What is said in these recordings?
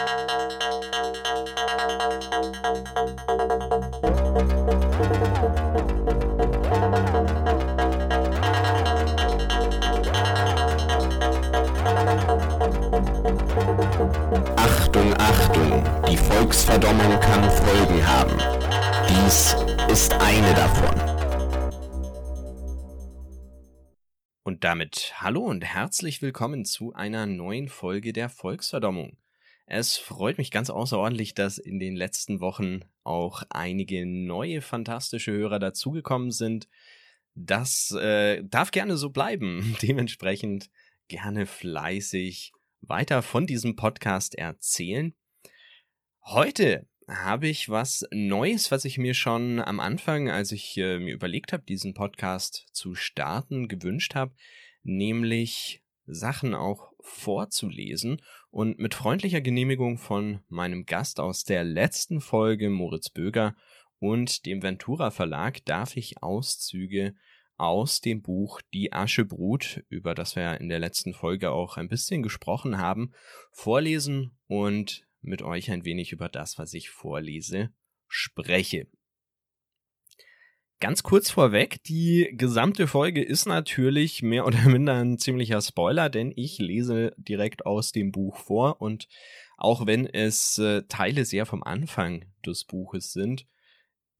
Achtung, Achtung, die Volksverdommung kann Folgen haben. Dies ist eine davon. Und damit hallo und herzlich willkommen zu einer neuen Folge der Volksverdommung. Es freut mich ganz außerordentlich, dass in den letzten Wochen auch einige neue fantastische Hörer dazugekommen sind. Das äh, darf gerne so bleiben. Dementsprechend gerne fleißig weiter von diesem Podcast erzählen. Heute habe ich was Neues, was ich mir schon am Anfang, als ich äh, mir überlegt habe, diesen Podcast zu starten, gewünscht habe, nämlich Sachen auch vorzulesen und mit freundlicher Genehmigung von meinem Gast aus der letzten Folge, Moritz Böger, und dem Ventura Verlag darf ich Auszüge aus dem Buch Die Aschebrut, über das wir in der letzten Folge auch ein bisschen gesprochen haben, vorlesen und mit euch ein wenig über das, was ich vorlese, spreche. Ganz kurz vorweg, die gesamte Folge ist natürlich mehr oder minder ein ziemlicher Spoiler, denn ich lese direkt aus dem Buch vor und auch wenn es äh, Teile sehr vom Anfang des Buches sind,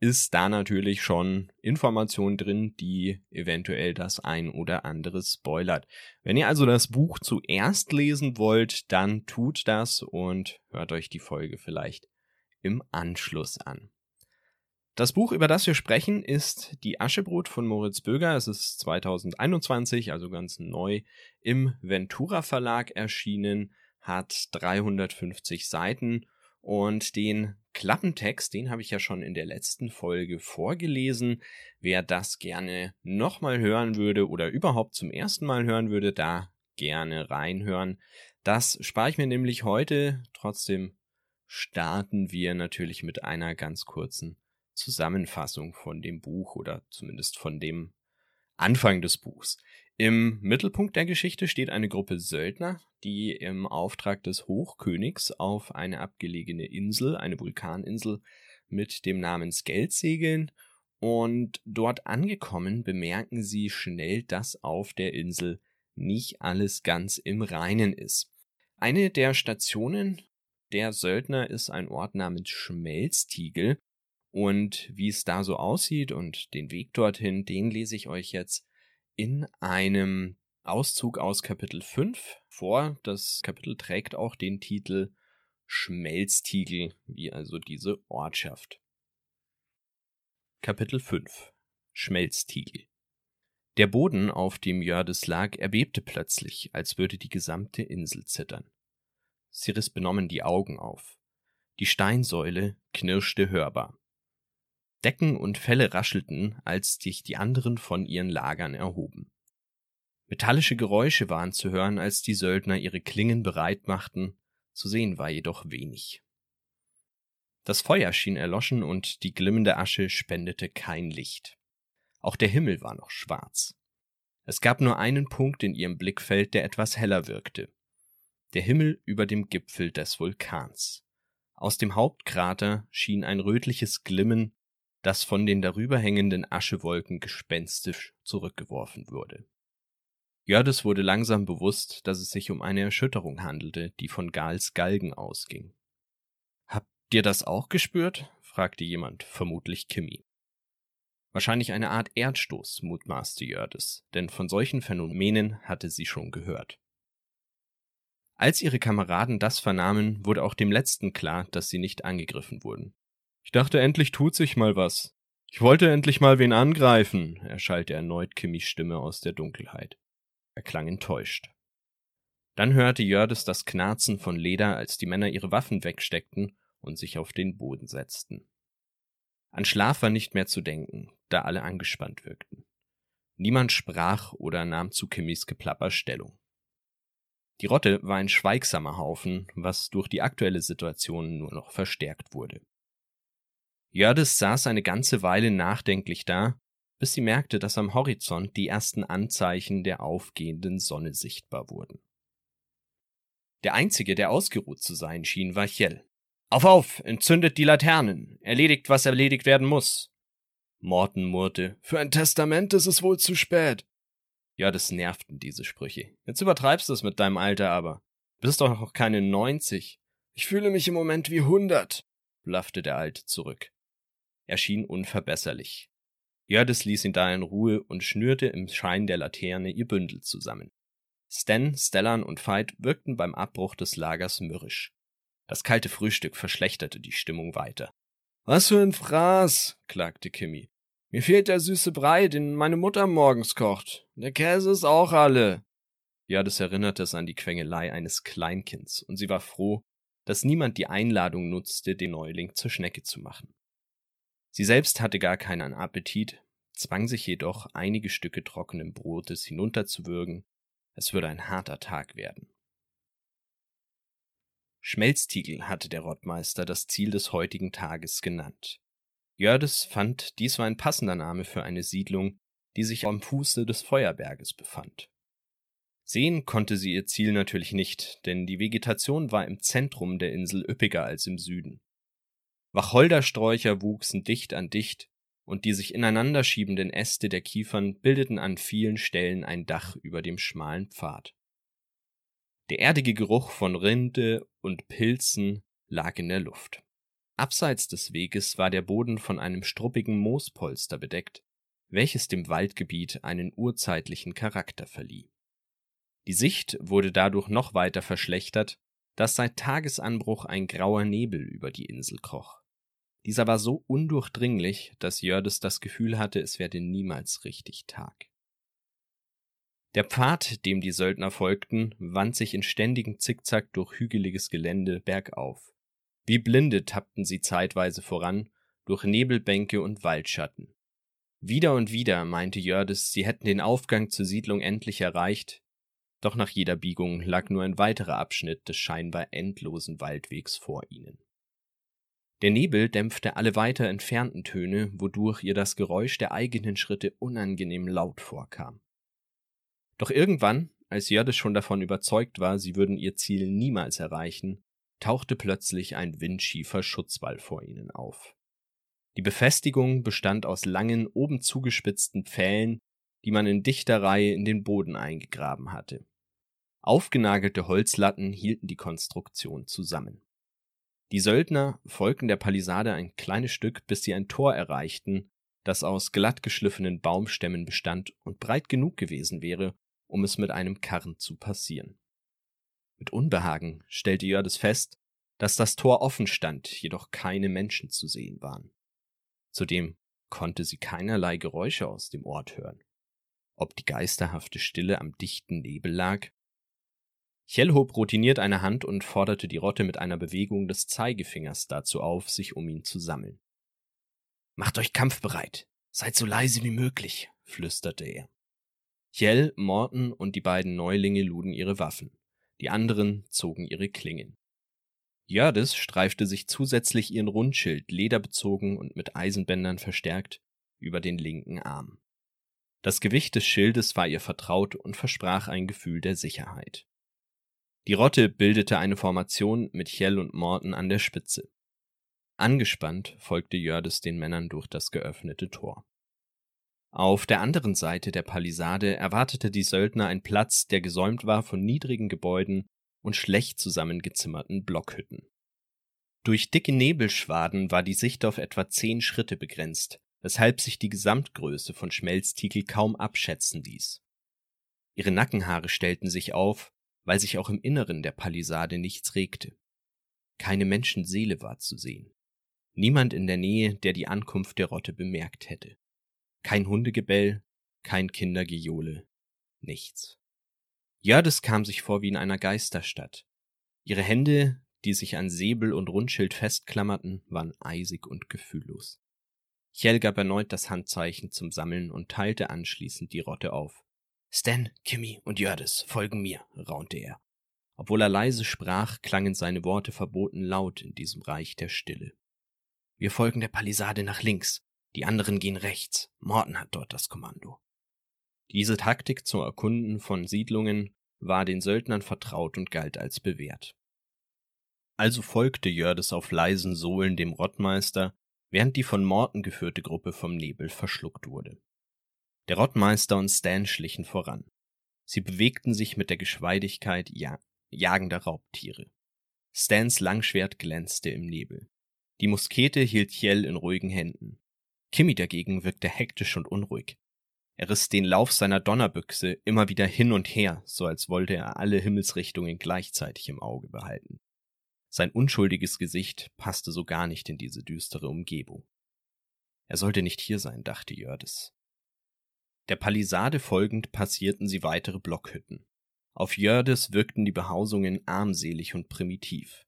ist da natürlich schon Information drin, die eventuell das ein oder andere spoilert. Wenn ihr also das Buch zuerst lesen wollt, dann tut das und hört euch die Folge vielleicht im Anschluss an. Das Buch, über das wir sprechen, ist Die Aschebrot von Moritz Böger. Es ist 2021, also ganz neu, im Ventura Verlag erschienen, hat 350 Seiten und den Klappentext, den habe ich ja schon in der letzten Folge vorgelesen. Wer das gerne nochmal hören würde oder überhaupt zum ersten Mal hören würde, da gerne reinhören. Das spare ich mir nämlich heute. Trotzdem starten wir natürlich mit einer ganz kurzen Zusammenfassung von dem Buch oder zumindest von dem Anfang des Buchs. Im Mittelpunkt der Geschichte steht eine Gruppe Söldner, die im Auftrag des Hochkönigs auf eine abgelegene Insel, eine Vulkaninsel mit dem Namen Skeld segeln und dort angekommen bemerken sie schnell, dass auf der Insel nicht alles ganz im Reinen ist. Eine der Stationen der Söldner ist ein Ort namens Schmelztiegel und wie es da so aussieht und den Weg dorthin, den lese ich euch jetzt in einem Auszug aus Kapitel 5 vor. Das Kapitel trägt auch den Titel Schmelztiegel, wie also diese Ortschaft. Kapitel 5 Schmelztiegel Der Boden, auf dem Jördes lag, erbebte plötzlich, als würde die gesamte Insel zittern. Sie riss benommen die Augen auf. Die Steinsäule knirschte hörbar. Decken und Felle raschelten, als sich die anderen von ihren Lagern erhoben. Metallische Geräusche waren zu hören, als die Söldner ihre Klingen bereit machten, zu sehen war jedoch wenig. Das Feuer schien erloschen und die glimmende Asche spendete kein Licht. Auch der Himmel war noch schwarz. Es gab nur einen Punkt in ihrem Blickfeld, der etwas heller wirkte. Der Himmel über dem Gipfel des Vulkans. Aus dem Hauptkrater schien ein rötliches Glimmen das von den darüber hängenden Aschewolken gespenstisch zurückgeworfen wurde. Jördes wurde langsam bewusst, dass es sich um eine Erschütterung handelte, die von Gals Galgen ausging. Habt ihr das auch gespürt? fragte jemand, vermutlich Kimmy. Wahrscheinlich eine Art Erdstoß, mutmaßte Jördes, denn von solchen Phänomenen hatte sie schon gehört. Als ihre Kameraden das vernahmen, wurde auch dem letzten klar, dass sie nicht angegriffen wurden. Ich dachte, endlich tut sich mal was. Ich wollte endlich mal wen angreifen, erschallte erneut Kimmys Stimme aus der Dunkelheit. Er klang enttäuscht. Dann hörte Jördes das Knarzen von Leder, als die Männer ihre Waffen wegsteckten und sich auf den Boden setzten. An Schlaf war nicht mehr zu denken, da alle angespannt wirkten. Niemand sprach oder nahm zu Kimmys Geplapper Stellung. Die Rotte war ein schweigsamer Haufen, was durch die aktuelle Situation nur noch verstärkt wurde. Jördes saß eine ganze Weile nachdenklich da, bis sie merkte, dass am Horizont die ersten Anzeichen der aufgehenden Sonne sichtbar wurden. Der einzige, der ausgeruht zu sein schien, war Chell. Auf, auf, entzündet die Laternen, erledigt, was erledigt werden muss. Morton murrte, für ein Testament ist es wohl zu spät. Ja, das nervten diese Sprüche. Jetzt übertreibst du es mit deinem Alter aber. Du bist doch noch keine neunzig. Ich fühle mich im Moment wie hundert, blaffte der Alte zurück. Er schien unverbesserlich. Jördis ließ ihn da in Ruhe und schnürte im Schein der Laterne ihr Bündel zusammen. Stan, Stellan und Veit wirkten beim Abbruch des Lagers mürrisch. Das kalte Frühstück verschlechterte die Stimmung weiter. Was für ein Fraß, klagte Kimmy. Mir fehlt der süße Brei, den meine Mutter morgens kocht. Der Käse ist auch alle. Ja, das erinnerte es an die Quengelei eines Kleinkinds, und sie war froh, dass niemand die Einladung nutzte, den Neuling zur Schnecke zu machen. Sie selbst hatte gar keinen Appetit, zwang sich jedoch, einige Stücke trockenen Brotes hinunterzuwürgen. Es würde ein harter Tag werden. Schmelztiegel hatte der Rottmeister das Ziel des heutigen Tages genannt. Jördes fand, dies war ein passender Name für eine Siedlung, die sich am Fuße des Feuerberges befand. Sehen konnte sie ihr Ziel natürlich nicht, denn die Vegetation war im Zentrum der Insel üppiger als im Süden. Wacholdersträucher wuchsen dicht an dicht, und die sich ineinander schiebenden Äste der Kiefern bildeten an vielen Stellen ein Dach über dem schmalen Pfad. Der erdige Geruch von Rinde und Pilzen lag in der Luft. Abseits des Weges war der Boden von einem struppigen Moospolster bedeckt, welches dem Waldgebiet einen urzeitlichen Charakter verlieh. Die Sicht wurde dadurch noch weiter verschlechtert, dass seit Tagesanbruch ein grauer Nebel über die Insel kroch. Dieser war so undurchdringlich, dass Jördes das Gefühl hatte, es werde niemals richtig Tag. Der Pfad, dem die Söldner folgten, wand sich in ständigem Zickzack durch hügeliges Gelände bergauf. Wie Blinde tappten sie zeitweise voran, durch Nebelbänke und Waldschatten. Wieder und wieder meinte Jördes, sie hätten den Aufgang zur Siedlung endlich erreicht, doch nach jeder Biegung lag nur ein weiterer Abschnitt des scheinbar endlosen Waldwegs vor ihnen. Der Nebel dämpfte alle weiter entfernten Töne, wodurch ihr das Geräusch der eigenen Schritte unangenehm laut vorkam. Doch irgendwann, als Jördes schon davon überzeugt war, sie würden ihr Ziel niemals erreichen, tauchte plötzlich ein windschiefer Schutzwall vor ihnen auf. Die Befestigung bestand aus langen, oben zugespitzten Pfählen, die man in dichter Reihe in den Boden eingegraben hatte. Aufgenagelte Holzlatten hielten die Konstruktion zusammen. Die Söldner folgten der Palisade ein kleines Stück, bis sie ein Tor erreichten, das aus glatt geschliffenen Baumstämmen bestand und breit genug gewesen wäre, um es mit einem Karren zu passieren. Mit Unbehagen stellte Jördes fest, dass das Tor offen stand, jedoch keine Menschen zu sehen waren. Zudem konnte sie keinerlei Geräusche aus dem Ort hören. Ob die geisterhafte Stille am dichten Nebel lag? Chell hob routiniert eine Hand und forderte die Rotte mit einer Bewegung des Zeigefingers dazu auf, sich um ihn zu sammeln. Macht euch kampfbereit. Seid so leise wie möglich, flüsterte er. Kjell, Morton und die beiden Neulinge luden ihre Waffen. Die anderen zogen ihre Klingen. Jördis streifte sich zusätzlich ihren Rundschild, lederbezogen und mit Eisenbändern verstärkt, über den linken Arm. Das Gewicht des Schildes war ihr vertraut und versprach ein Gefühl der Sicherheit. Die Rotte bildete eine Formation mit Chell und Morton an der Spitze. Angespannt folgte Jördis den Männern durch das geöffnete Tor. Auf der anderen Seite der Palisade erwartete die Söldner ein Platz, der gesäumt war von niedrigen Gebäuden und schlecht zusammengezimmerten Blockhütten. Durch dicke Nebelschwaden war die Sicht auf etwa zehn Schritte begrenzt, weshalb sich die Gesamtgröße von Schmelztiegel kaum abschätzen ließ. Ihre Nackenhaare stellten sich auf, weil sich auch im Inneren der Palisade nichts regte. Keine Menschenseele war zu sehen. Niemand in der Nähe, der die Ankunft der Rotte bemerkt hätte. Kein Hundegebell, kein Kindergejohle, nichts. Jördes kam sich vor wie in einer Geisterstadt. Ihre Hände, die sich an Säbel und Rundschild festklammerten, waren eisig und gefühllos. Chell gab erneut das Handzeichen zum Sammeln und teilte anschließend die Rotte auf. Stan, Kimmy und Jördes folgen mir, raunte er. Obwohl er leise sprach, klangen seine Worte verboten laut in diesem Reich der Stille. Wir folgen der Palisade nach links. Die anderen gehen rechts. Morton hat dort das Kommando. Diese Taktik zum Erkunden von Siedlungen war den Söldnern vertraut und galt als bewährt. Also folgte Jördes auf leisen Sohlen dem Rottmeister, während die von Morten geführte Gruppe vom Nebel verschluckt wurde. Der Rottmeister und Stan schlichen voran. Sie bewegten sich mit der Geschweidigkeit ja jagender Raubtiere. Stans Langschwert glänzte im Nebel. Die Muskete hielt Hjell in ruhigen Händen. Kimmy dagegen wirkte hektisch und unruhig. Er riss den Lauf seiner Donnerbüchse immer wieder hin und her, so als wollte er alle Himmelsrichtungen gleichzeitig im Auge behalten. Sein unschuldiges Gesicht passte so gar nicht in diese düstere Umgebung. Er sollte nicht hier sein, dachte Jördes. Der Palisade folgend passierten sie weitere Blockhütten. Auf Jördes wirkten die Behausungen armselig und primitiv.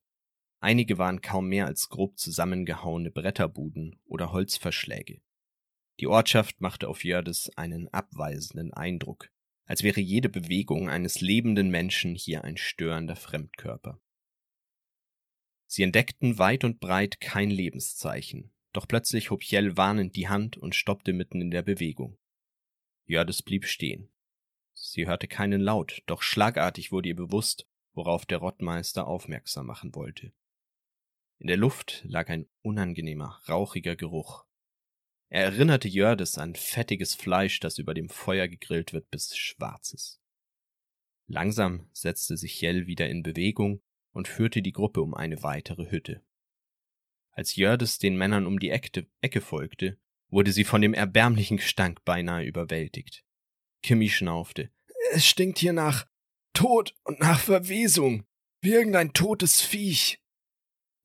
Einige waren kaum mehr als grob zusammengehauene Bretterbuden oder Holzverschläge. Die Ortschaft machte auf Jördes einen abweisenden Eindruck, als wäre jede Bewegung eines lebenden Menschen hier ein störender Fremdkörper. Sie entdeckten weit und breit kein Lebenszeichen, doch plötzlich hob Jell warnend die Hand und stoppte mitten in der Bewegung. Jördes blieb stehen. Sie hörte keinen Laut, doch schlagartig wurde ihr bewusst, worauf der Rottmeister aufmerksam machen wollte. In der Luft lag ein unangenehmer, rauchiger Geruch. Er erinnerte Jördes an fettiges Fleisch, das über dem Feuer gegrillt wird, bis schwarzes. Langsam setzte sich Jell wieder in Bewegung und führte die Gruppe um eine weitere Hütte. Als Jördes den Männern um die Ecke, Ecke folgte, wurde sie von dem erbärmlichen Gestank beinahe überwältigt. Kimmy schnaufte. Es stinkt hier nach Tod und nach Verwesung. Wie irgendein totes Viech.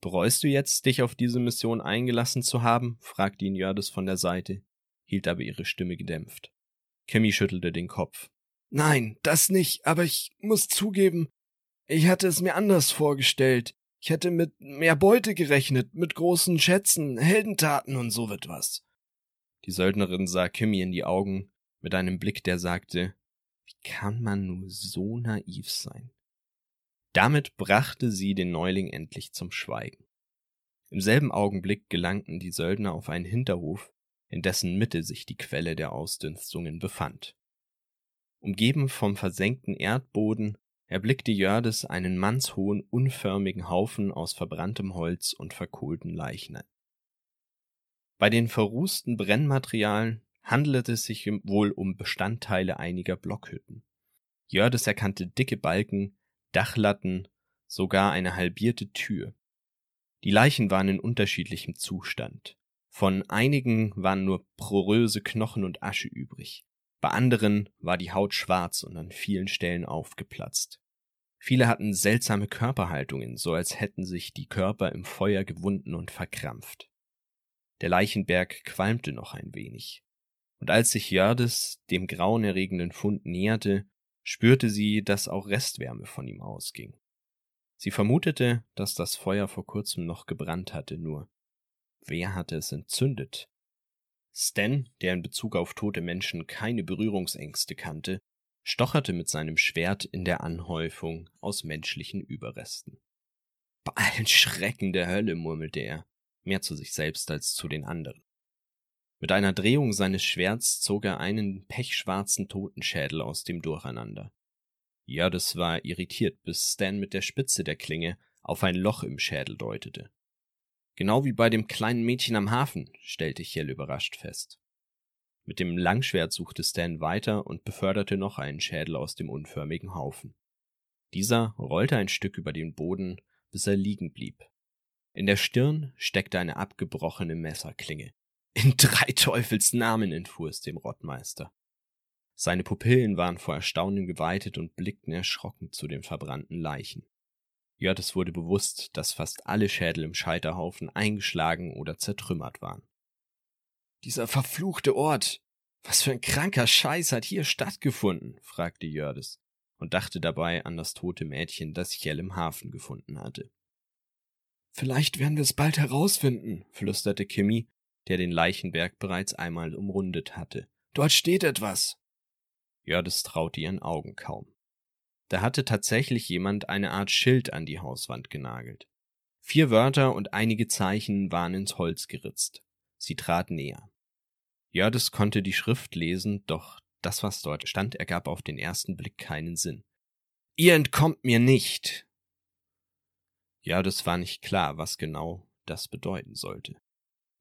Bereust du jetzt, dich auf diese Mission eingelassen zu haben? fragte ihn Jördes von der Seite, hielt aber ihre Stimme gedämpft. Kimmy schüttelte den Kopf. Nein, das nicht, aber ich muss zugeben, ich hatte es mir anders vorgestellt. Ich hätte mit mehr Beute gerechnet, mit großen Schätzen, Heldentaten und so etwas. Die Söldnerin sah Kimmy in die Augen mit einem Blick, der sagte, wie kann man nur so naiv sein? Damit brachte sie den Neuling endlich zum Schweigen. Im selben Augenblick gelangten die Söldner auf einen Hinterhof, in dessen Mitte sich die Quelle der Ausdünstungen befand. Umgeben vom versenkten Erdboden erblickte Jördes einen mannshohen, unförmigen Haufen aus verbranntem Holz und verkohlten Leichen. Bei den verrußten Brennmaterialien handelte es sich wohl um Bestandteile einiger Blockhütten. Jördes erkannte dicke Balken, Dachlatten, sogar eine halbierte Tür. Die Leichen waren in unterschiedlichem Zustand. Von einigen waren nur poröse Knochen und Asche übrig. Bei anderen war die Haut schwarz und an vielen Stellen aufgeplatzt. Viele hatten seltsame Körperhaltungen, so als hätten sich die Körper im Feuer gewunden und verkrampft. Der Leichenberg qualmte noch ein wenig und als sich Jördes dem grauenerregenden Fund näherte, spürte sie, dass auch Restwärme von ihm ausging. Sie vermutete, dass das Feuer vor kurzem noch gebrannt hatte, nur wer hatte es entzündet? Stan, der in Bezug auf tote Menschen keine Berührungsängste kannte, stocherte mit seinem Schwert in der Anhäufung aus menschlichen Überresten. Bei allen Schrecken der Hölle, murmelte er, mehr zu sich selbst als zu den anderen. Mit einer Drehung seines Schwerts zog er einen pechschwarzen Totenschädel aus dem Durcheinander. Ja, das war irritiert, bis Stan mit der Spitze der Klinge auf ein Loch im Schädel deutete. Genau wie bei dem kleinen Mädchen am Hafen, stellte Chell überrascht fest. Mit dem Langschwert suchte Stan weiter und beförderte noch einen Schädel aus dem unförmigen Haufen. Dieser rollte ein Stück über den Boden, bis er liegen blieb. In der Stirn steckte eine abgebrochene Messerklinge. In drei Teufels Namen entfuhr es dem Rottmeister. Seine Pupillen waren vor Erstaunen geweitet und blickten erschrocken zu den verbrannten Leichen. Jörtes wurde bewusst, dass fast alle Schädel im Scheiterhaufen eingeschlagen oder zertrümmert waren. Dieser verfluchte Ort! Was für ein kranker Scheiß hat hier stattgefunden? fragte Jördes und dachte dabei an das tote Mädchen, das Chell im Hafen gefunden hatte. Vielleicht werden wir es bald herausfinden, flüsterte Kimmy der den Leichenberg bereits einmal umrundet hatte. Dort steht etwas. Jördes traute ihren Augen kaum. Da hatte tatsächlich jemand eine Art Schild an die Hauswand genagelt. Vier Wörter und einige Zeichen waren ins Holz geritzt. Sie trat näher. Jördes konnte die Schrift lesen, doch das, was dort stand, ergab auf den ersten Blick keinen Sinn. Ihr entkommt mir nicht. Ja, das war nicht klar, was genau das bedeuten sollte.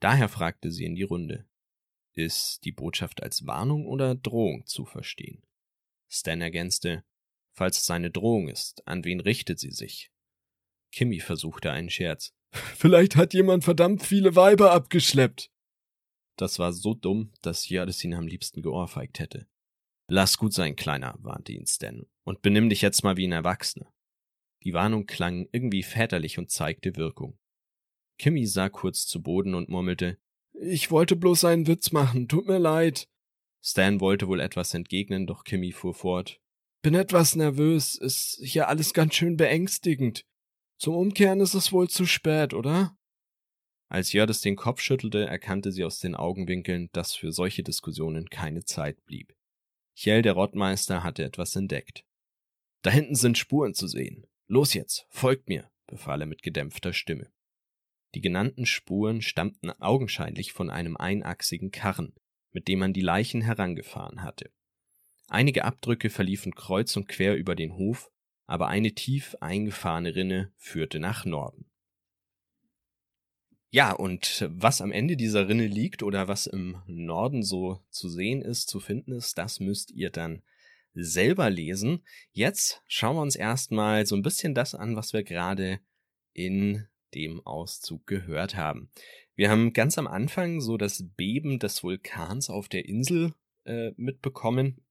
Daher fragte sie in die Runde. Ist die Botschaft als Warnung oder Drohung zu verstehen? Stan ergänzte, falls es eine Drohung ist, an wen richtet sie sich? Kimmy versuchte einen Scherz. Vielleicht hat jemand verdammt viele Weiber abgeschleppt. Das war so dumm, dass Jördes ihn am liebsten geohrfeigt hätte. Lass gut sein, Kleiner, warnte ihn Stan, und benimm dich jetzt mal wie ein Erwachsener. Die Warnung klang irgendwie väterlich und zeigte Wirkung. Kimmy sah kurz zu Boden und murmelte, ich wollte bloß einen Witz machen, tut mir leid. Stan wollte wohl etwas entgegnen, doch Kimmy fuhr fort. Bin etwas nervös, ist hier alles ganz schön beängstigend. Zum Umkehren ist es wohl zu spät, oder? Als Jördis den Kopf schüttelte, erkannte sie aus den Augenwinkeln, dass für solche Diskussionen keine Zeit blieb. Chell, der Rottmeister, hatte etwas entdeckt. Da hinten sind Spuren zu sehen. Los jetzt, folgt mir, befahl er mit gedämpfter Stimme. Die genannten Spuren stammten augenscheinlich von einem einachsigen Karren, mit dem man die Leichen herangefahren hatte. Einige Abdrücke verliefen kreuz und quer über den Hof, aber eine tief eingefahrene Rinne führte nach Norden. Ja, und was am Ende dieser Rinne liegt oder was im Norden so zu sehen ist, zu finden ist, das müsst ihr dann selber lesen. Jetzt schauen wir uns erstmal so ein bisschen das an, was wir gerade in dem Auszug gehört haben. Wir haben ganz am Anfang so das Beben des Vulkans auf der Insel äh, mitbekommen.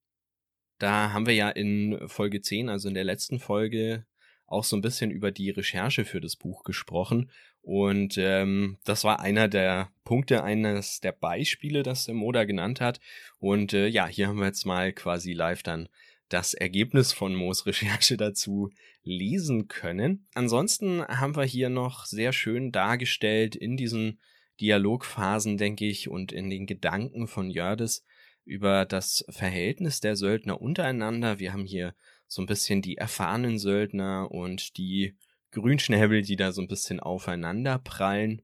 Da haben wir ja in Folge 10, also in der letzten Folge, auch so ein bisschen über die Recherche für das Buch gesprochen. Und ähm, das war einer der Punkte, eines der Beispiele, das der Moda genannt hat. Und äh, ja, hier haben wir jetzt mal quasi live dann das Ergebnis von Moos Recherche dazu lesen können. Ansonsten haben wir hier noch sehr schön dargestellt in diesen Dialogphasen, denke ich, und in den Gedanken von Jördes, über das Verhältnis der Söldner untereinander. Wir haben hier so ein bisschen die erfahrenen Söldner und die Grünschnäbel, die da so ein bisschen aufeinander prallen.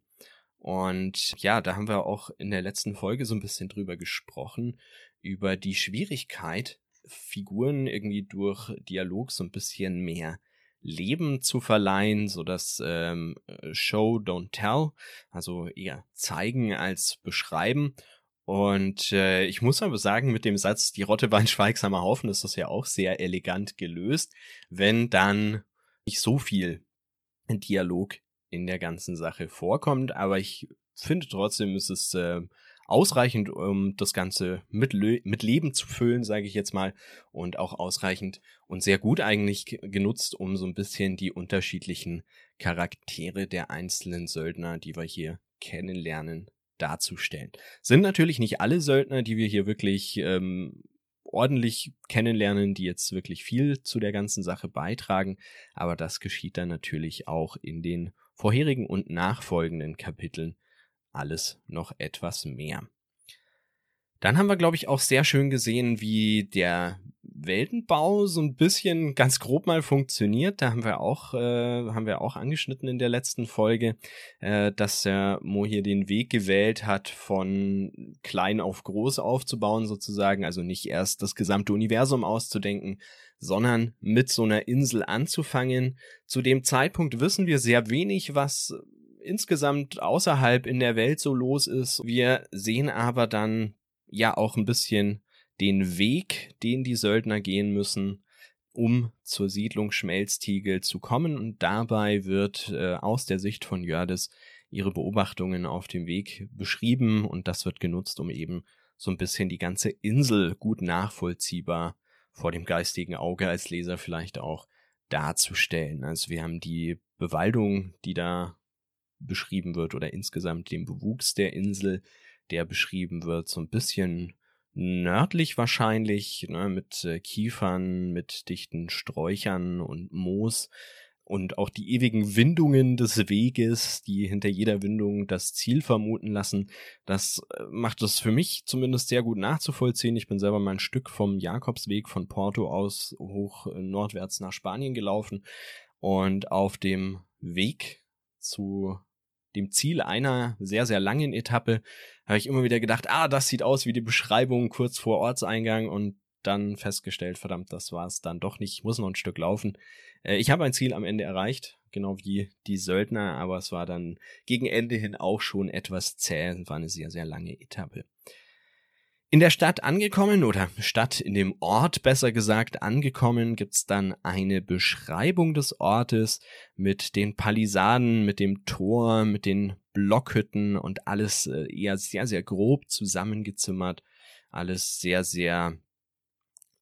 Und ja, da haben wir auch in der letzten Folge so ein bisschen drüber gesprochen, über die Schwierigkeit, Figuren irgendwie durch Dialog so ein bisschen mehr Leben zu verleihen, so dass ähm, Show, don't tell, also eher zeigen als beschreiben. Und äh, ich muss aber sagen, mit dem Satz, die Rotte war ein schweigsamer Haufen, ist das ja auch sehr elegant gelöst, wenn dann nicht so viel Dialog in der ganzen Sache vorkommt. Aber ich finde trotzdem ist es äh, ausreichend, um das Ganze mit, mit Leben zu füllen, sage ich jetzt mal, und auch ausreichend und sehr gut eigentlich genutzt, um so ein bisschen die unterschiedlichen Charaktere der einzelnen Söldner, die wir hier kennenlernen, darzustellen. Sind natürlich nicht alle Söldner, die wir hier wirklich ähm, ordentlich kennenlernen, die jetzt wirklich viel zu der ganzen Sache beitragen, aber das geschieht dann natürlich auch in den vorherigen und nachfolgenden Kapiteln alles noch etwas mehr. Dann haben wir, glaube ich, auch sehr schön gesehen, wie der Weltenbau so ein bisschen ganz grob mal funktioniert. Da haben wir auch, äh, haben wir auch angeschnitten in der letzten Folge, äh, dass der Mo hier den Weg gewählt hat, von klein auf groß aufzubauen sozusagen. Also nicht erst das gesamte Universum auszudenken, sondern mit so einer Insel anzufangen. Zu dem Zeitpunkt wissen wir sehr wenig, was insgesamt außerhalb in der Welt so los ist. Wir sehen aber dann ja auch ein bisschen den Weg, den die Söldner gehen müssen, um zur Siedlung Schmelztiegel zu kommen. Und dabei wird äh, aus der Sicht von Jördes ihre Beobachtungen auf dem Weg beschrieben und das wird genutzt, um eben so ein bisschen die ganze Insel gut nachvollziehbar vor dem geistigen Auge als Leser vielleicht auch darzustellen. Also wir haben die Bewaldung, die da beschrieben wird oder insgesamt den Bewuchs der Insel, der beschrieben wird, so ein bisschen nördlich wahrscheinlich, ne, mit äh, Kiefern, mit dichten Sträuchern und Moos und auch die ewigen Windungen des Weges, die hinter jeder Windung das Ziel vermuten lassen. Das äh, macht es für mich zumindest sehr gut nachzuvollziehen. Ich bin selber mal ein Stück vom Jakobsweg von Porto aus hoch äh, nordwärts nach Spanien gelaufen und auf dem Weg zu dem Ziel einer sehr, sehr langen Etappe, habe ich immer wieder gedacht, ah, das sieht aus wie die Beschreibung kurz vor Ortseingang und dann festgestellt, verdammt, das war es dann doch nicht, ich muss noch ein Stück laufen. Äh, ich habe ein Ziel am Ende erreicht, genau wie die Söldner, aber es war dann gegen Ende hin auch schon etwas zäh, war eine sehr, sehr lange Etappe. In der Stadt angekommen oder Stadt in dem Ort besser gesagt angekommen, gibt's dann eine Beschreibung des Ortes mit den Palisaden, mit dem Tor, mit den Blockhütten und alles äh, eher sehr, sehr grob zusammengezimmert. Alles sehr, sehr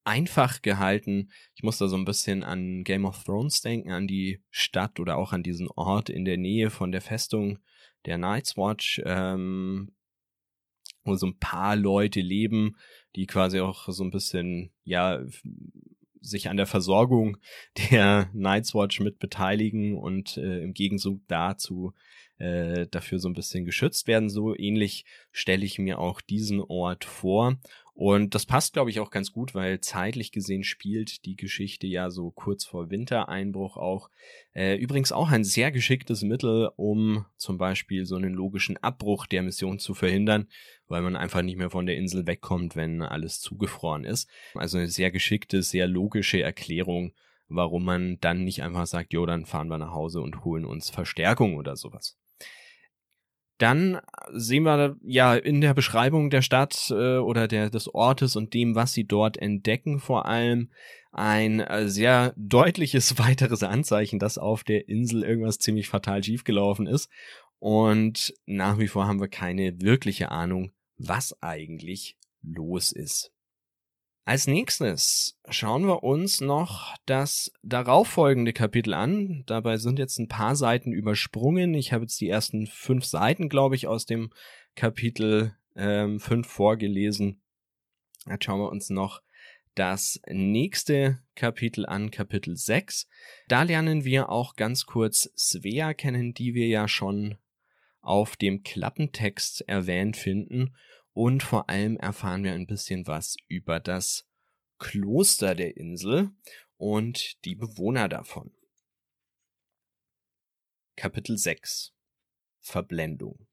einfach gehalten. Ich muss da so ein bisschen an Game of Thrones denken, an die Stadt oder auch an diesen Ort in der Nähe von der Festung der Night's Watch. Ähm, wo so ein paar Leute leben, die quasi auch so ein bisschen, ja, sich an der Versorgung der Night's Watch mit beteiligen und äh, im Gegenzug dazu äh, dafür so ein bisschen geschützt werden. So ähnlich stelle ich mir auch diesen Ort vor. Und das passt, glaube ich, auch ganz gut, weil zeitlich gesehen spielt die Geschichte ja so kurz vor Wintereinbruch auch. Äh, übrigens auch ein sehr geschicktes Mittel, um zum Beispiel so einen logischen Abbruch der Mission zu verhindern, weil man einfach nicht mehr von der Insel wegkommt, wenn alles zugefroren ist. Also eine sehr geschickte, sehr logische Erklärung, warum man dann nicht einfach sagt, jo, dann fahren wir nach Hause und holen uns Verstärkung oder sowas. Dann sehen wir ja in der Beschreibung der Stadt äh, oder der, des Ortes und dem, was sie dort entdecken, vor allem ein äh, sehr deutliches weiteres Anzeichen, dass auf der Insel irgendwas ziemlich fatal schiefgelaufen ist. Und nach wie vor haben wir keine wirkliche Ahnung, was eigentlich los ist. Als nächstes schauen wir uns noch das darauffolgende Kapitel an. Dabei sind jetzt ein paar Seiten übersprungen. Ich habe jetzt die ersten fünf Seiten, glaube ich, aus dem Kapitel ähm, 5 vorgelesen. Jetzt schauen wir uns noch das nächste Kapitel an, Kapitel 6. Da lernen wir auch ganz kurz Svea kennen, die wir ja schon auf dem Klappentext erwähnt finden und vor allem erfahren wir ein bisschen was über das Kloster der Insel und die Bewohner davon. Kapitel 6 Verblendung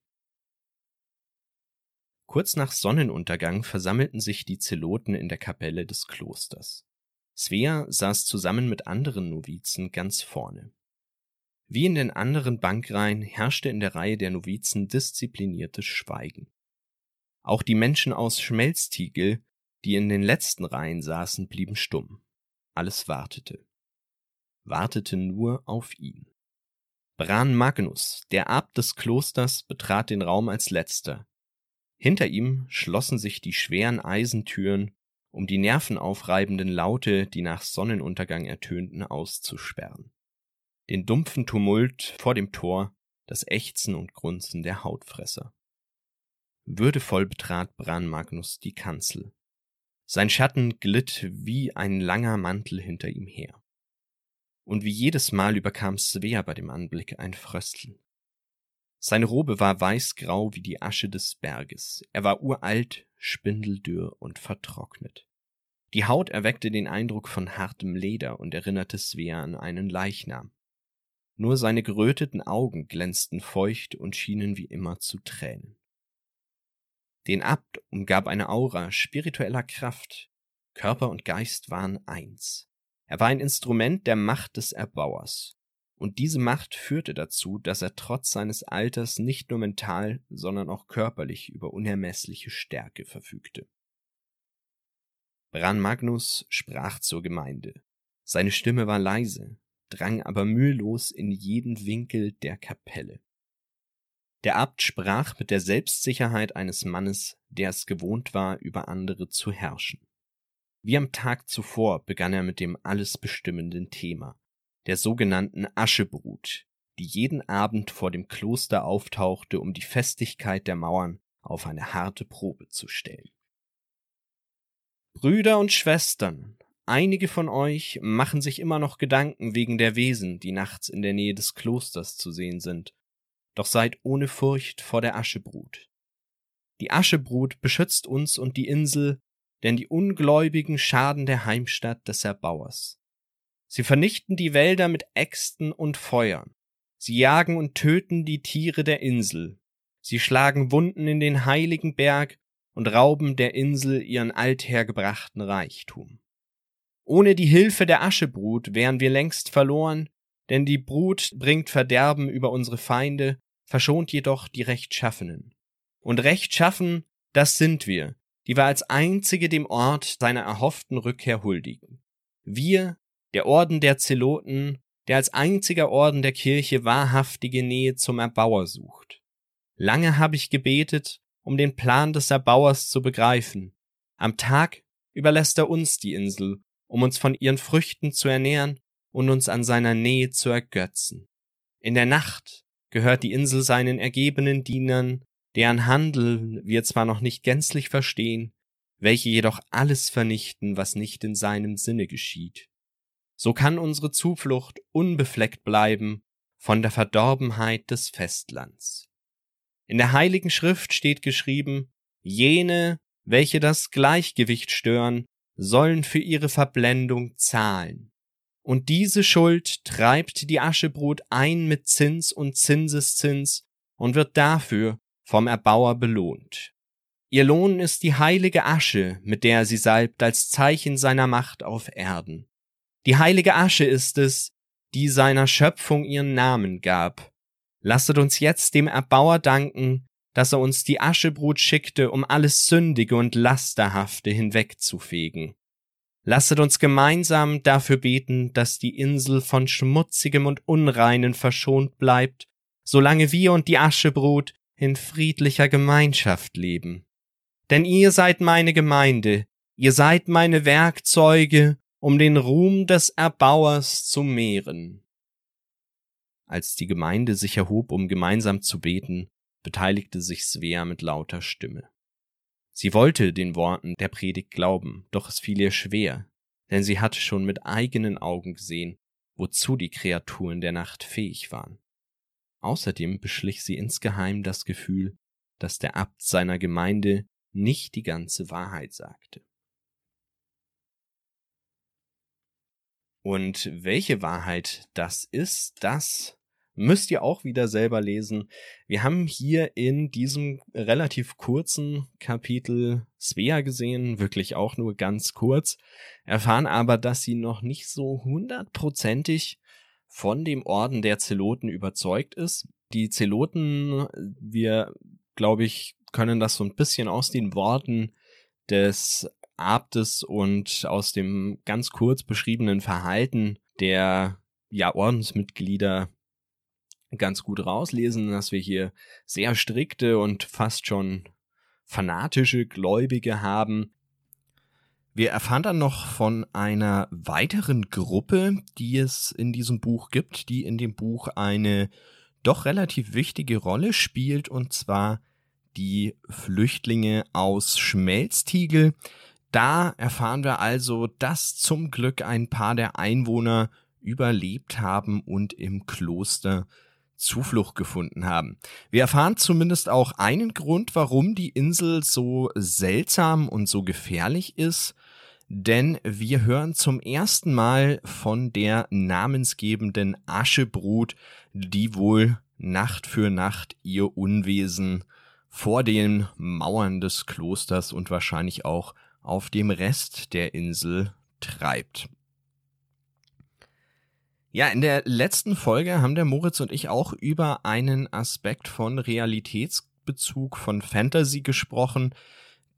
Kurz nach Sonnenuntergang versammelten sich die Zeloten in der Kapelle des Klosters. Svea saß zusammen mit anderen Novizen ganz vorne. Wie in den anderen Bankreihen herrschte in der Reihe der Novizen diszipliniertes Schweigen. Auch die Menschen aus Schmelztiegel, die in den letzten Reihen saßen, blieben stumm. Alles wartete. Wartete nur auf ihn. Bran Magnus, der Abt des Klosters, betrat den Raum als letzter. Hinter ihm schlossen sich die schweren Eisentüren, um die nervenaufreibenden Laute, die nach Sonnenuntergang ertönten, auszusperren. Den dumpfen Tumult vor dem Tor, das Ächzen und Grunzen der Hautfresser. Würdevoll betrat Bran Magnus die Kanzel. Sein Schatten glitt wie ein langer Mantel hinter ihm her. Und wie jedes Mal überkam Svea bei dem Anblick ein Frösteln. Seine Robe war weißgrau wie die Asche des Berges. Er war uralt, spindeldürr und vertrocknet. Die Haut erweckte den Eindruck von hartem Leder und erinnerte Svea an einen Leichnam. Nur seine geröteten Augen glänzten feucht und schienen wie immer zu Tränen. Den Abt umgab eine Aura spiritueller Kraft. Körper und Geist waren eins. Er war ein Instrument der Macht des Erbauers. Und diese Macht führte dazu, dass er trotz seines Alters nicht nur mental, sondern auch körperlich über unermessliche Stärke verfügte. Bran Magnus sprach zur Gemeinde. Seine Stimme war leise, drang aber mühelos in jeden Winkel der Kapelle. Der Abt sprach mit der Selbstsicherheit eines Mannes, der es gewohnt war, über andere zu herrschen. Wie am Tag zuvor begann er mit dem alles bestimmenden Thema, der sogenannten Aschebrut, die jeden Abend vor dem Kloster auftauchte, um die Festigkeit der Mauern auf eine harte Probe zu stellen. Brüder und Schwestern, einige von euch machen sich immer noch Gedanken wegen der Wesen, die nachts in der Nähe des Klosters zu sehen sind doch seid ohne Furcht vor der Aschebrut. Die Aschebrut beschützt uns und die Insel, denn die Ungläubigen schaden der Heimstatt des Erbauers. Sie vernichten die Wälder mit Äxten und Feuern. Sie jagen und töten die Tiere der Insel. Sie schlagen Wunden in den heiligen Berg und rauben der Insel ihren althergebrachten Reichtum. Ohne die Hilfe der Aschebrut wären wir längst verloren, denn die Brut bringt Verderben über unsere Feinde, verschont jedoch die Rechtschaffenen. Und rechtschaffen, das sind wir, die wir als einzige dem Ort seiner erhofften Rückkehr huldigen. Wir, der Orden der Zeloten, der als einziger Orden der Kirche wahrhaftige Nähe zum Erbauer sucht. Lange habe ich gebetet, um den Plan des Erbauers zu begreifen. Am Tag überlässt er uns die Insel, um uns von ihren Früchten zu ernähren und uns an seiner Nähe zu ergötzen. In der Nacht gehört die Insel seinen ergebenen Dienern, deren Handel wir zwar noch nicht gänzlich verstehen, welche jedoch alles vernichten, was nicht in seinem Sinne geschieht. So kann unsere Zuflucht unbefleckt bleiben von der Verdorbenheit des Festlands. In der Heiligen Schrift steht geschrieben, jene, welche das Gleichgewicht stören, sollen für ihre Verblendung zahlen. Und diese Schuld treibt die Aschebrut ein mit Zins und Zinseszins und wird dafür vom Erbauer belohnt. Ihr Lohn ist die heilige Asche, mit der sie salbt als Zeichen seiner Macht auf Erden. Die heilige Asche ist es, die seiner Schöpfung ihren Namen gab. Lasset uns jetzt dem Erbauer danken, dass er uns die Aschebrut schickte, um alles Sündige und Lasterhafte hinwegzufegen. Lasset uns gemeinsam dafür beten, dass die Insel von Schmutzigem und Unreinen verschont bleibt, solange wir und die Aschebrut in friedlicher Gemeinschaft leben. Denn ihr seid meine Gemeinde, ihr seid meine Werkzeuge, um den Ruhm des Erbauers zu mehren. Als die Gemeinde sich erhob, um gemeinsam zu beten, beteiligte sich Svea mit lauter Stimme. Sie wollte den Worten der Predigt glauben, doch es fiel ihr schwer, denn sie hatte schon mit eigenen Augen gesehen, wozu die Kreaturen der Nacht fähig waren. Außerdem beschlich sie insgeheim das Gefühl, dass der Abt seiner Gemeinde nicht die ganze Wahrheit sagte. Und welche Wahrheit das ist, das müsst ihr auch wieder selber lesen. Wir haben hier in diesem relativ kurzen Kapitel Svea gesehen, wirklich auch nur ganz kurz, erfahren aber, dass sie noch nicht so hundertprozentig von dem Orden der Zeloten überzeugt ist. Die Zeloten, wir, glaube ich, können das so ein bisschen aus den Worten des Abtes und aus dem ganz kurz beschriebenen Verhalten der ja, Ordensmitglieder ganz gut rauslesen, dass wir hier sehr strikte und fast schon fanatische Gläubige haben. Wir erfahren dann noch von einer weiteren Gruppe, die es in diesem Buch gibt, die in dem Buch eine doch relativ wichtige Rolle spielt, und zwar die Flüchtlinge aus Schmelztiegel. Da erfahren wir also, dass zum Glück ein paar der Einwohner überlebt haben und im Kloster Zuflucht gefunden haben. Wir erfahren zumindest auch einen Grund, warum die Insel so seltsam und so gefährlich ist, denn wir hören zum ersten Mal von der namensgebenden Aschebrut, die wohl Nacht für Nacht ihr Unwesen vor den Mauern des Klosters und wahrscheinlich auch auf dem Rest der Insel treibt. Ja, in der letzten Folge haben der Moritz und ich auch über einen Aspekt von Realitätsbezug von Fantasy gesprochen,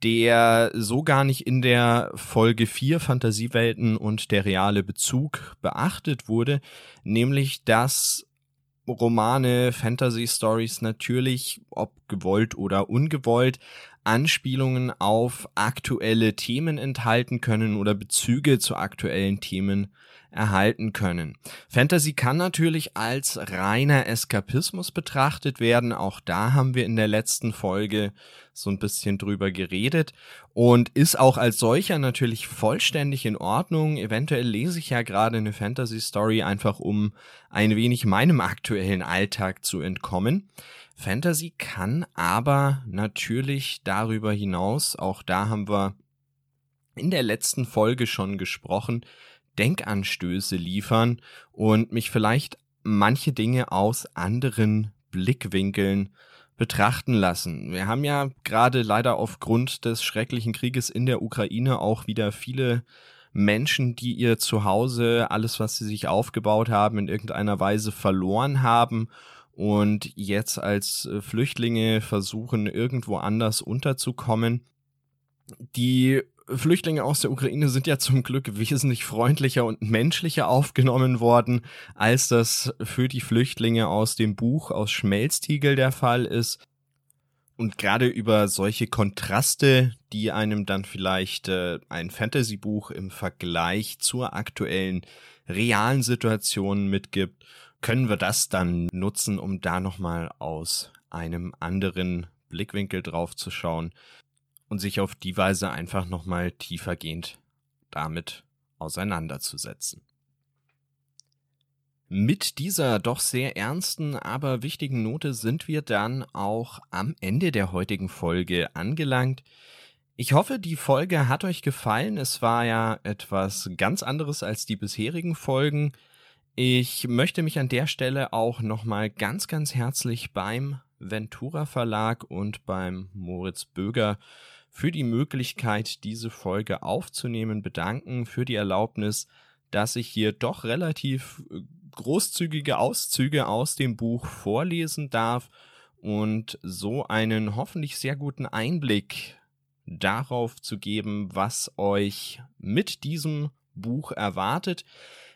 der so gar nicht in der Folge 4 Fantasiewelten und der reale Bezug beachtet wurde, nämlich dass Romane, Fantasy Stories natürlich, ob gewollt oder ungewollt, Anspielungen auf aktuelle Themen enthalten können oder Bezüge zu aktuellen Themen erhalten können. Fantasy kann natürlich als reiner Eskapismus betrachtet werden. Auch da haben wir in der letzten Folge so ein bisschen drüber geredet und ist auch als solcher natürlich vollständig in Ordnung. Eventuell lese ich ja gerade eine Fantasy Story einfach um ein wenig meinem aktuellen Alltag zu entkommen. Fantasy kann aber natürlich darüber hinaus, auch da haben wir in der letzten Folge schon gesprochen, Denkanstöße liefern und mich vielleicht manche Dinge aus anderen Blickwinkeln betrachten lassen. Wir haben ja gerade leider aufgrund des schrecklichen Krieges in der Ukraine auch wieder viele Menschen, die ihr Zuhause, alles, was sie sich aufgebaut haben, in irgendeiner Weise verloren haben und jetzt als äh, Flüchtlinge versuchen, irgendwo anders unterzukommen. Die Flüchtlinge aus der Ukraine sind ja zum Glück wesentlich freundlicher und menschlicher aufgenommen worden, als das für die Flüchtlinge aus dem Buch aus Schmelztiegel der Fall ist. Und gerade über solche Kontraste, die einem dann vielleicht äh, ein Fantasy-Buch im Vergleich zur aktuellen realen Situation mitgibt, können wir das dann nutzen, um da nochmal aus einem anderen Blickwinkel drauf zu schauen und sich auf die Weise einfach nochmal tiefergehend damit auseinanderzusetzen. Mit dieser doch sehr ernsten, aber wichtigen Note sind wir dann auch am Ende der heutigen Folge angelangt. Ich hoffe, die Folge hat euch gefallen. Es war ja etwas ganz anderes als die bisherigen Folgen. Ich möchte mich an der Stelle auch nochmal ganz, ganz herzlich beim Ventura Verlag und beim Moritz Böger für die Möglichkeit, diese Folge aufzunehmen, bedanken, für die Erlaubnis, dass ich hier doch relativ äh, großzügige Auszüge aus dem Buch vorlesen darf und so einen hoffentlich sehr guten Einblick darauf zu geben, was euch mit diesem Buch erwartet.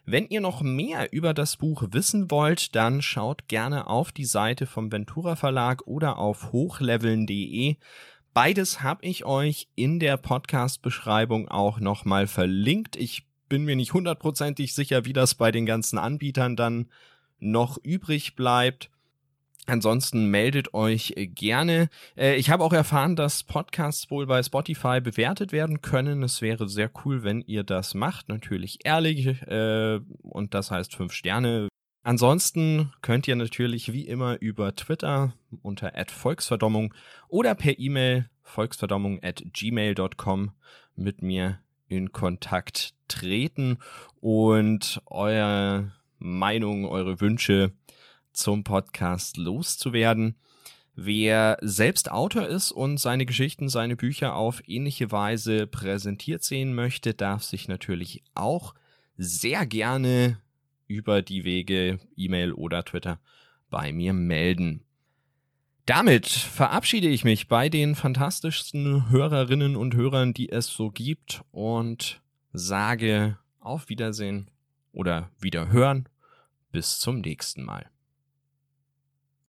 Wenn ihr noch mehr über das Buch wissen wollt, dann schaut gerne auf die Seite vom Ventura Verlag oder auf hochleveln.de. Beides habe ich euch in der Podcast-Beschreibung auch nochmal verlinkt. Ich bin mir nicht hundertprozentig sicher, wie das bei den ganzen Anbietern dann noch übrig bleibt. Ansonsten meldet euch gerne. Äh, ich habe auch erfahren, dass Podcasts wohl bei Spotify bewertet werden können. Es wäre sehr cool, wenn ihr das macht. Natürlich ehrlich äh, und das heißt fünf Sterne. Ansonsten könnt ihr natürlich wie immer über Twitter unter @volksverdommung oder per E-Mail volksverdommung at gmail.com mit mir in Kontakt treten und eure Meinung, eure Wünsche zum Podcast loszuwerden. Wer selbst Autor ist und seine Geschichten, seine Bücher auf ähnliche Weise präsentiert sehen möchte, darf sich natürlich auch sehr gerne über die Wege E-Mail oder Twitter bei mir melden. Damit verabschiede ich mich bei den fantastischsten Hörerinnen und Hörern, die es so gibt und sage auf Wiedersehen oder Wiederhören. Bis zum nächsten Mal.